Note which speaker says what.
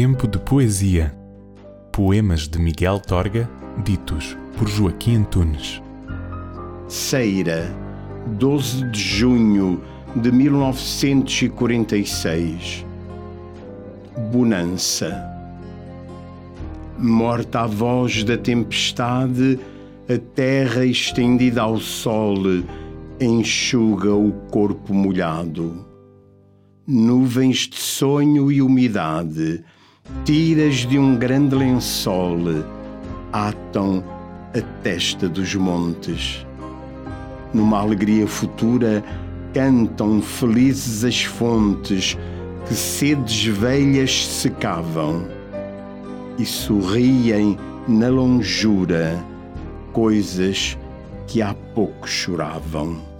Speaker 1: Tempo de Poesia. Poemas de Miguel Torga, ditos por Joaquim Antunes.
Speaker 2: Ceira, 12 de junho de 1946. Bonança. Morta a voz da tempestade, a terra estendida ao sol enxuga o corpo molhado. Nuvens de sonho e umidade, tiras de um grande lençol, atam a testa dos montes. Numa alegria futura, cantam felizes as fontes que sedes velhas secavam e sorriem na longura coisas que há pouco choravam.